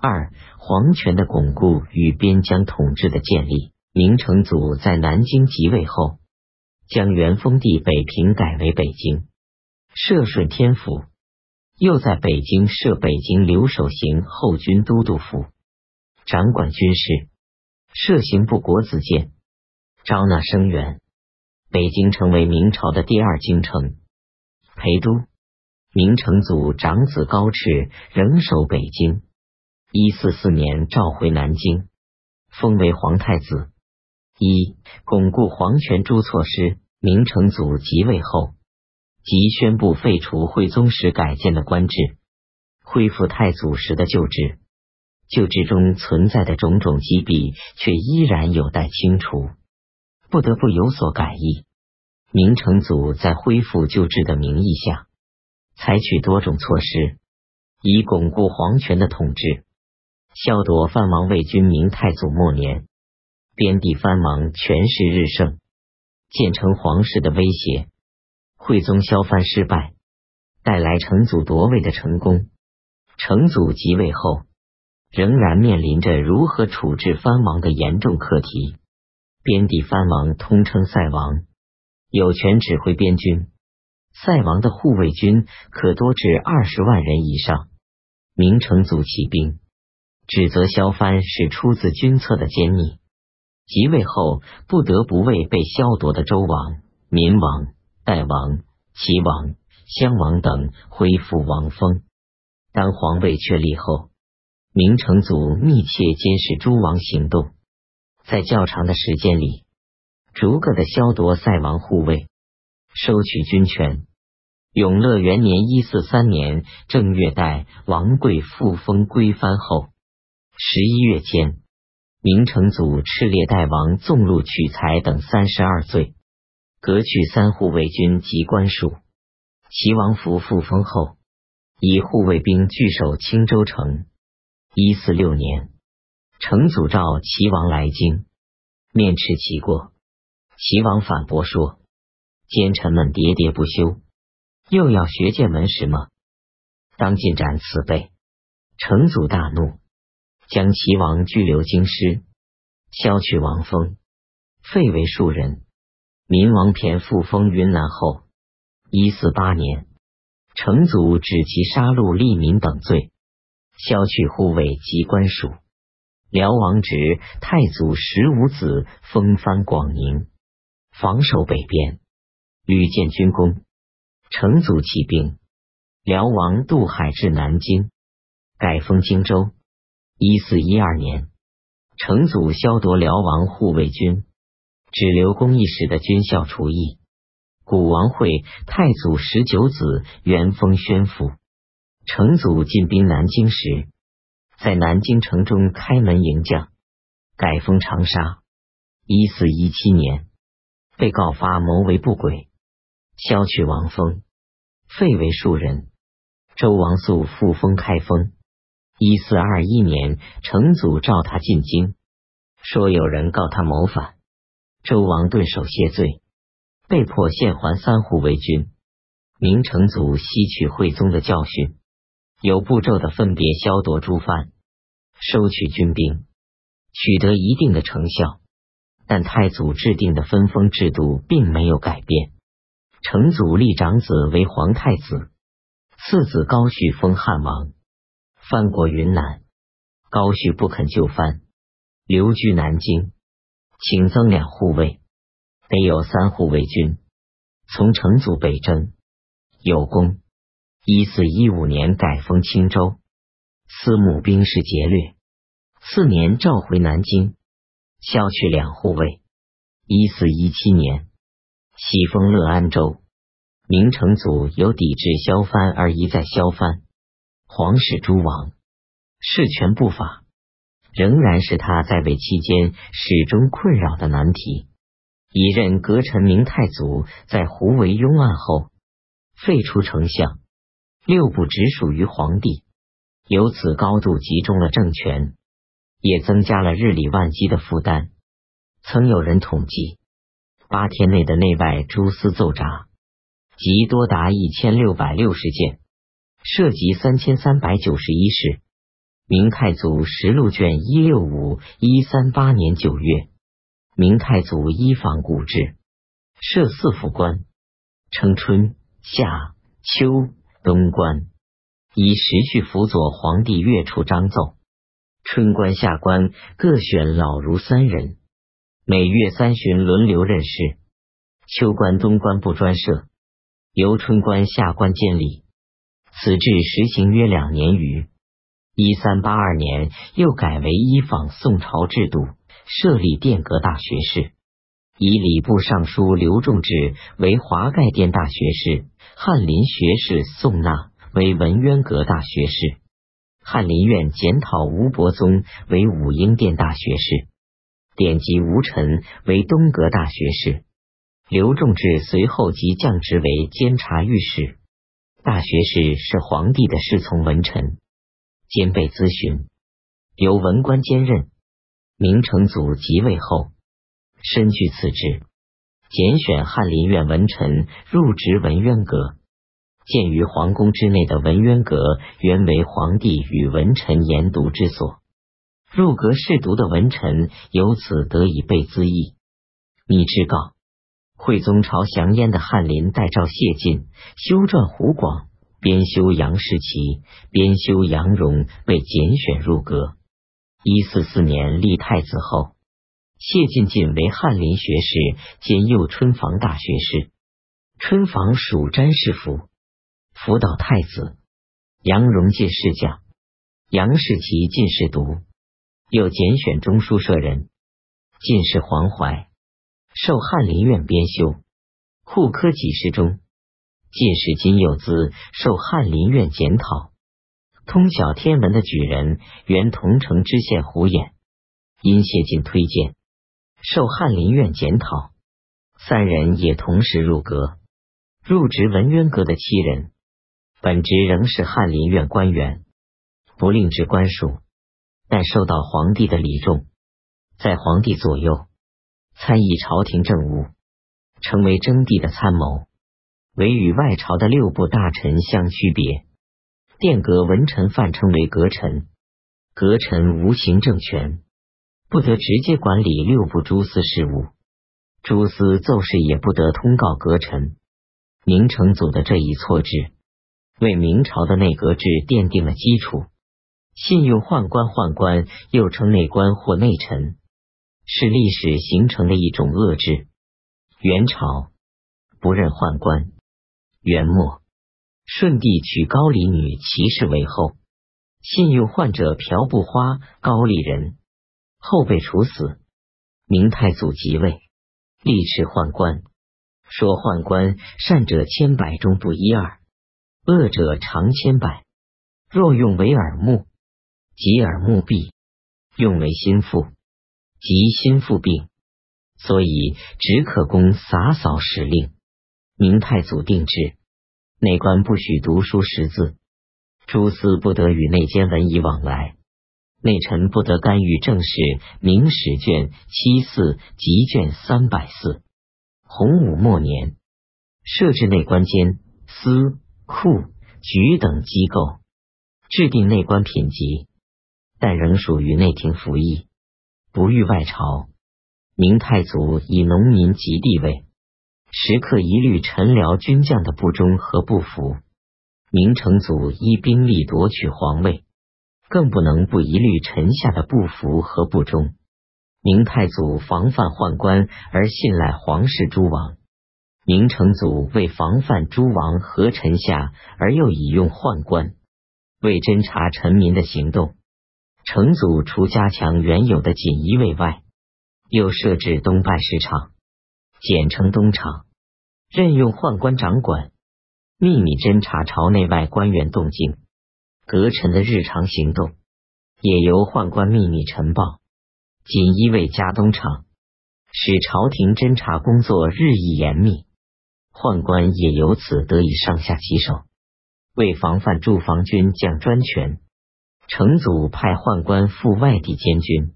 二、皇权的巩固与边疆统治的建立。明成祖在南京即位后，将元封地北平改为北京，设顺天府；又在北京设北京留守行后军都督府，掌管军事。设刑部国子监，招纳生源。北京成为明朝的第二京城。陪都。明成祖长子高炽仍守北京。一四四年召回南京，封为皇太子。一巩固皇权诸措施。明成祖即位后，即宣布废除徽宗时改建的官制，恢复太祖时的旧制。旧制中存在的种种积弊，却依然有待清除，不得不有所改易。明成祖在恢复旧制的名义下，采取多种措施，以巩固皇权的统治，消夺藩王魏军。明太祖末年。边地藩王权势日盛，建成皇室的威胁。惠宗削藩失败，带来成祖夺位的成功。成祖即位后，仍然面临着如何处置藩王的严重课题。边地藩王通称塞王，有权指挥边军。塞王的护卫军可多至二十万人以上。明成祖起兵，指责萧藩是出自军策的奸逆。即位后，不得不为被削夺的周王、民王、代王、齐王、襄王等恢复王封。当皇位确立后，明成祖密切监视诸王行动，在较长的时间里，逐个的削夺塞王护卫，收取军权。永乐元年（一四三年）正月，代王贵复封归藩后，十一月间。明成祖敕列代王纵禄取财等三十二罪，革去三护卫军及官署。齐王府复封后，以护卫兵据守青州城。一四六年，成祖召齐王来京，面斥其过。齐王反驳说：“奸臣们喋喋不休，又要学剑门时吗？当尽斩此辈！”成祖大怒。将齐王拘留京师，削去王封，废为庶人。民王骈复封云南后，一四八年，成祖指其杀戮利民等罪，削去护卫及官署。辽王直太祖十五子封藩广宁，防守北边，屡建军功。成祖起兵，辽王渡海至南京，改封荆州。一四一二年，成祖削夺辽王护卫军，只留公义时的军校厨役。古王会太祖十九子元丰宣府。成祖进兵南京时，在南京城中开门迎将，改封长沙。一四一七年，被告发谋为不轨，削去王封，废为庶人。周王肃复封开封。一四二一年，成祖召他进京，说有人告他谋反。周王顿首谢罪，被迫献还三护卫军。明成祖吸取惠宗的教训，有步骤的分别削夺诸藩，收取军兵，取得一定的成效。但太祖制定的分封制度并没有改变。成祖立长子为皇太子，次子高煦封汉王。翻过云南，高煦不肯就藩，留居南京，请增两护卫，得有三护卫军。从成祖北征，有功。一四一五年改封青州，司母兵士劫掠。次年召回南京，削去两护卫。一四一七年袭封乐安州。明成祖有抵制削藩而一再削藩。皇室诸王事权不法，仍然是他在位期间始终困扰的难题。一任阁臣明太祖在胡惟庸案后废除丞相，六部直属于皇帝，由此高度集中了政权，也增加了日理万机的负担。曾有人统计，八天内的内外诸司奏札，即多达一千六百六十件。涉及三千三百九十一事，明太祖实录卷一六五一三八年九月，明太祖依仿古制，设四府官，称春、夏、秋、冬官，以时序辅佐皇帝阅处章奏。春官、夏官各选老儒三人，每月三旬轮流任事。秋官、冬官不专设，由春官、夏官监理。此制实行约两年余。一三八二年，又改为依仿宋朝制度，设立殿阁大学士，以礼部尚书刘仲志为华盖殿大学士，翰林学士宋纳为文渊阁大学士，翰林院检讨吴伯宗为武英殿大学士，典籍吴臣为东阁大学士。刘仲志随后即降职为监察御史。大学士是皇帝的侍从文臣。兼备咨询，由文官兼任。明成祖即位后，身据此职，拣选翰林院文臣入职文渊阁。建于皇宫之内的文渊阁，原为皇帝与文臣研读之所。入阁试读的文臣，由此得以被资议。密之告，惠宗朝降燕的翰林代诏谢晋，修撰胡广。编修杨士奇，编修杨荣被拣选入阁。一四四年立太子后，谢晋晋为翰林学士兼右春房大学士。春房属詹事府，辅导太子。杨荣进士将，杨士奇进士读，又拣选中书舍人。进士黄怀受翰林院编修，户科给事中。进士金幼滋受翰林院检讨，通晓天文的举人原桐城知县胡衍，因谢晋推荐，受翰林院检讨。三人也同时入阁，入职文渊阁的七人，本职仍是翰林院官员，不另置官署，但受到皇帝的礼重，在皇帝左右。参议朝廷政务，成为征地的参谋。为与外朝的六部大臣相区别，殿阁文臣泛称为阁臣，阁臣无行政权，不得直接管理六部诸司事务，诸司奏事也不得通告阁臣。明成祖的这一错置，为明朝的内阁制奠定了基础。信用宦官，宦官又称内官或内臣，是历史形成的一种恶制。元朝不任宦官。元末，顺帝娶高丽女齐氏为后，信用患者朴不花高丽人，后被处死。明太祖即位，立斥宦官，说宦官善者千百中不一二，恶者常千百。若用为耳目，即耳目闭；用为心腹，及心腹病。所以只可供洒扫使令。明太祖定制，内官不许读书识字，诸司不得与内监文以往来，内臣不得干预政事。明史卷七四及卷三百四。洪武末年，设置内官监、司、库、局等机构，制定内官品级，但仍属于内廷服役，不遇外朝。明太祖以农民及地位。时刻一律臣僚军将的不忠和不服，明成祖依兵力夺取皇位，更不能不一律臣下的不服和不忠。明太祖防范宦官而信赖皇室诸王，明成祖为防范诸王和臣下而又以用宦官，为侦察臣民的行动，成祖除加强原有的锦衣卫外，又设置东办市场。简称东厂，任用宦官掌管，秘密侦查朝内外官员动静，阁臣的日常行动，也由宦官秘密呈报。锦衣卫加东厂，使朝廷侦查工作日益严密，宦官也由此得以上下其手。为防范驻防军将专权，成祖派宦官赴外地监军。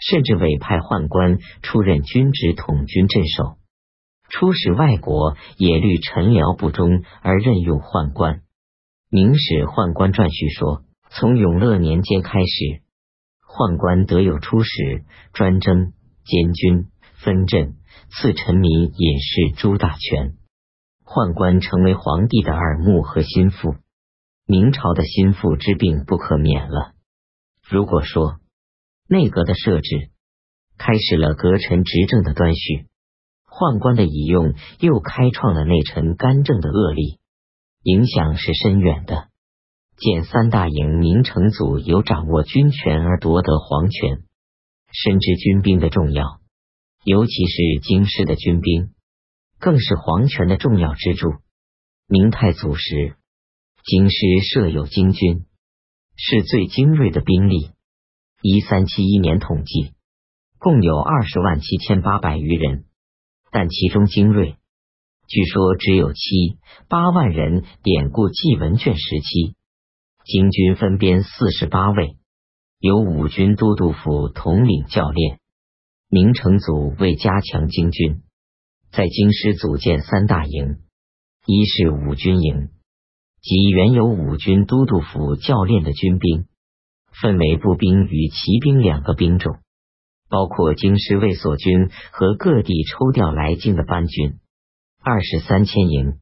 甚至委派宦官出任军职统军镇守，出使外国也虑臣僚不忠而任用宦官。《明史宦官传》序说：从永乐年间开始，宦官得有出使、专征、监军、分镇、赐臣民隐士诸大权。宦官成为皇帝的耳目和心腹，明朝的心腹之病不可免了。如果说内阁的设置开始了阁臣执政的端绪，宦官的倚用又开创了内臣干政的恶例，影响是深远的。见三大营明成祖有掌握军权而夺得皇权，深知军兵的重要，尤其是京师的军兵，更是皇权的重要支柱。明太祖时，京师设有京军，是最精锐的兵力。一三七一年统计，共有二十万七千八百余人，但其中精锐，据说只有七八万人。典故纪文卷十七。京军分编四十八位，由五军都督府统领教练。明成祖为加强京军，在京师组建三大营：一是五军营，即原有五军都督府教练的军兵，分为步兵与骑兵两个兵种，包括京师卫所军和各地抽调来京的班军；二是三千营。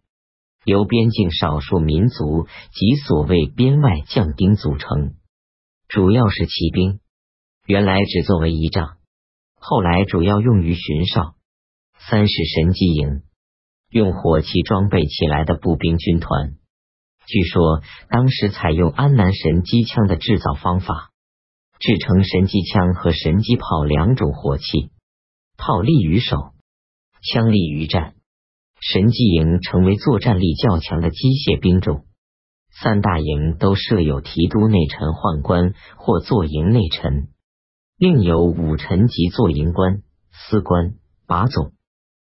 由边境少数民族及所谓边外将兵组成，主要是骑兵，原来只作为仪仗，后来主要用于巡哨。三是神机营，用火器装备起来的步兵军团。据说当时采用安南神机枪的制造方法，制成神机枪和神机炮两种火器，炮利于手，枪利于战。神机营成为作战力较强的机械兵种，三大营都设有提督内臣宦官或坐营内臣，另有武臣及坐营官、司官、把总。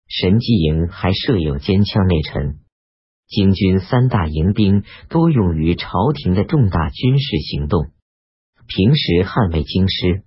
神机营还设有尖枪内臣。京军三大营兵多用于朝廷的重大军事行动，平时捍卫京师。